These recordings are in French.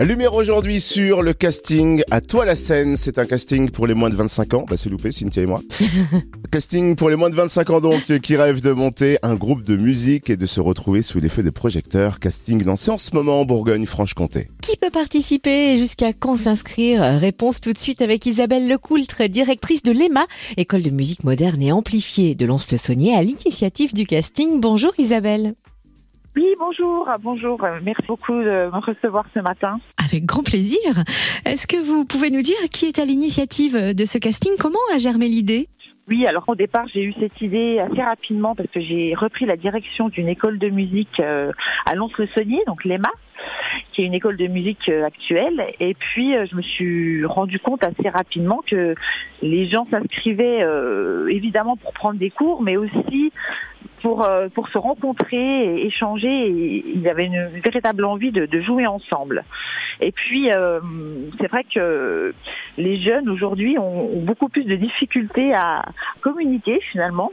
Lumière aujourd'hui sur le casting à toi la scène. C'est un casting pour les moins de 25 ans. Bah c'est loupé, Cynthia et moi. casting pour les moins de 25 ans donc qui rêvent de monter un groupe de musique et de se retrouver sous les feux des projecteurs. Casting lancé en ce moment en Bourgogne-Franche-Comté. Qui peut participer et jusqu'à quand s'inscrire? Réponse tout de suite avec Isabelle Lecoultre, directrice de l'EMA, école de musique moderne et amplifiée de Lons-le-Saunier à l'initiative du casting. Bonjour Isabelle. Oui, bonjour, bonjour. Merci beaucoup de me recevoir ce matin. Avec grand plaisir. Est-ce que vous pouvez nous dire qui est à l'initiative de ce casting? Comment a germé l'idée? Oui, alors au départ, j'ai eu cette idée assez rapidement parce que j'ai repris la direction d'une école de musique euh, à Lons-le-Saunier, donc l'EMA, qui est une école de musique euh, actuelle. Et puis, euh, je me suis rendu compte assez rapidement que les gens s'inscrivaient évidemment pour prendre des cours, mais aussi pour, euh, pour se rencontrer et échanger. Et il y avait une véritable envie de, de jouer ensemble. Et puis, euh, c'est vrai que les jeunes aujourd'hui ont, ont, beaucoup plus de difficultés à communiquer finalement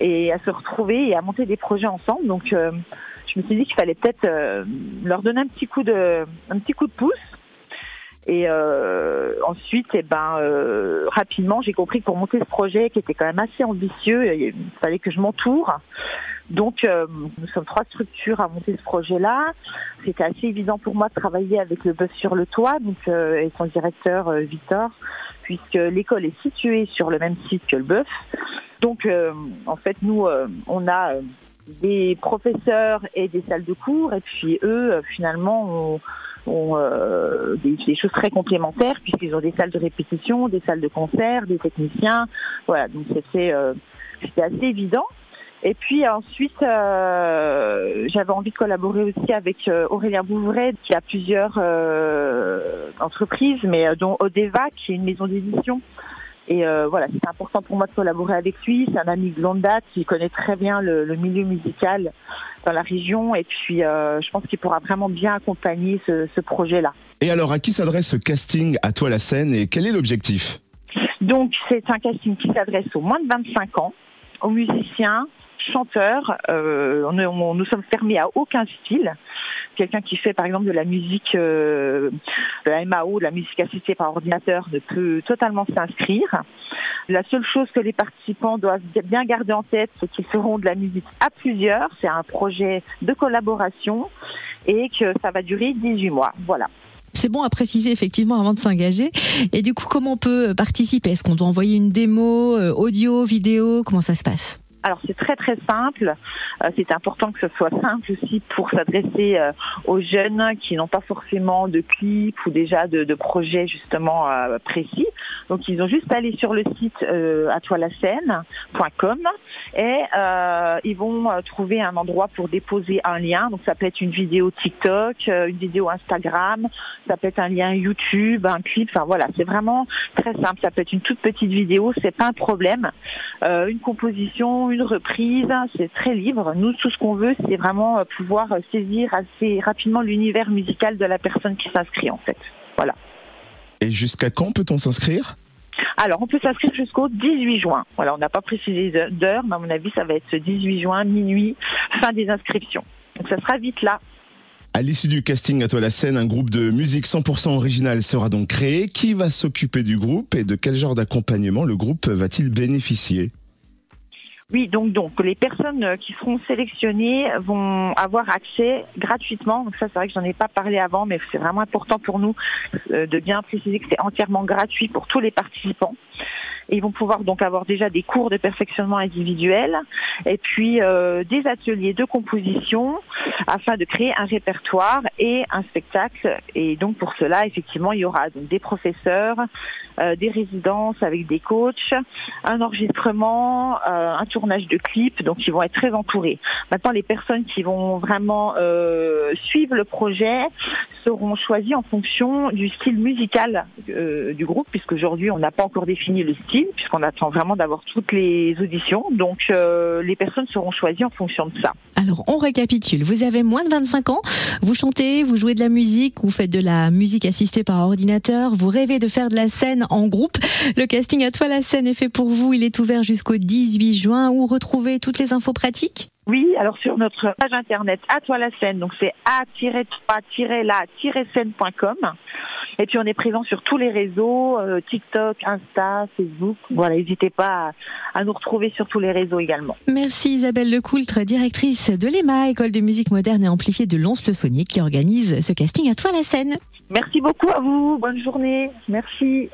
et à se retrouver et à monter des projets ensemble. Donc, euh, je me suis dit qu'il fallait peut-être euh, leur donner un petit coup de, un petit coup de pouce et euh, ensuite, eh ben, euh, rapidement, j'ai compris que pour monter ce projet, qui était quand même assez ambitieux, il fallait que je m'entoure. Donc, euh, nous sommes trois structures à monter ce projet-là. C'était assez évident pour moi de travailler avec le Bœuf sur le toit, donc euh, et son directeur euh, Victor, puisque l'école est située sur le même site que le Bœuf. Donc, en fait, nous, on a des professeurs et des salles de cours, et puis eux, finalement, on ont euh, des, des, choses très complémentaires puisqu'ils ont des salles de répétition, des salles de concert, des techniciens. Voilà, donc c'était euh, assez évident. Et puis ensuite, euh, j'avais envie de collaborer aussi avec euh, Aurélien Bouvray, qui a plusieurs euh, entreprises, mais euh, dont Odeva, qui est une maison d'édition. Et euh, voilà, c'est important pour moi de collaborer avec lui. C'est un ami de longue date qui connaît très bien le, le milieu musical dans la région. Et puis, euh, je pense qu'il pourra vraiment bien accompagner ce, ce projet-là. Et alors, à qui s'adresse ce casting à toi la scène et quel est l'objectif? Donc, c'est un casting qui s'adresse aux moins de 25 ans, aux musiciens, chanteurs. Euh, on, on, nous sommes fermés à aucun style quelqu'un qui fait par exemple de la musique euh, de la MAO, de la musique assistée par ordinateur, ne peut totalement s'inscrire. La seule chose que les participants doivent bien garder en tête, c'est qu'ils feront de la musique à plusieurs. C'est un projet de collaboration et que ça va durer 18 mois. Voilà. C'est bon à préciser effectivement avant de s'engager. Et du coup, comment on peut participer? Est-ce qu'on doit envoyer une démo, euh, audio, vidéo? Comment ça se passe? Alors c'est très très simple. Euh, c'est important que ce soit simple aussi pour s'adresser euh, aux jeunes qui n'ont pas forcément de clip ou déjà de, de projets justement euh, précis. Donc ils ont juste à aller sur le site euh, atoilacène.com et euh, ils vont trouver un endroit pour déposer un lien. Donc ça peut être une vidéo TikTok, une vidéo Instagram, ça peut être un lien YouTube, un clip. Enfin voilà, c'est vraiment très simple. Ça peut être une toute petite vidéo, c'est pas un problème. une composition une reprise, c'est très libre. Nous, tout ce qu'on veut, c'est vraiment euh, pouvoir saisir assez rapidement l'univers musical de la personne qui s'inscrit, en fait. Voilà. Et jusqu'à quand peut-on s'inscrire? Alors, on peut s'inscrire jusqu'au 18 juin. Voilà, on n'a pas précisé d'heure, mais à mon avis, ça va être 18 juin, minuit, fin des inscriptions. Donc, ça sera vite là. À l'issue du casting à toi la scène, un groupe de musique 100% original sera donc créé. Qui va s'occuper du groupe et de quel genre d'accompagnement le groupe va-t-il bénéficier? Oui, donc donc les personnes qui seront sélectionnées vont avoir accès gratuitement. Donc ça, c'est vrai que j'en ai pas parlé avant, mais c'est vraiment important pour nous euh, de bien préciser que c'est entièrement gratuit pour tous les participants. Ils vont pouvoir donc avoir déjà des cours de perfectionnement individuel et puis euh, des ateliers de composition afin de créer un répertoire et un spectacle. Et donc pour cela, effectivement, il y aura donc des professeurs, euh, des résidences avec des coachs, un enregistrement, euh, un tournage de clips. Donc ils vont être très entourés. Maintenant, les personnes qui vont vraiment euh, suivre le projet seront choisies en fonction du style musical euh, du groupe, puisqu'aujourd'hui on n'a pas encore défini le style, puisqu'on attend vraiment d'avoir toutes les auditions. Donc euh, les personnes seront choisies en fonction de ça. Alors on récapitule. Vous avez moins de 25 ans, vous chantez, vous jouez de la musique, vous faites de la musique assistée par ordinateur, vous rêvez de faire de la scène en groupe. Le casting à toi la scène est fait pour vous. Il est ouvert jusqu'au 18 juin. Où retrouver toutes les infos pratiques? Oui, alors sur notre page internet à toi la scène, donc c'est a-toi-la-scène.com. Et puis on est présent sur tous les réseaux, euh, TikTok, Insta, Facebook. Voilà, n'hésitez pas à, nous retrouver sur tous les réseaux également. Merci Isabelle Lecoultre, directrice de l'EMA, école de musique moderne et amplifiée de Lons-le-Saunier, qui organise ce casting à toi la scène. Merci beaucoup à vous, bonne journée, merci.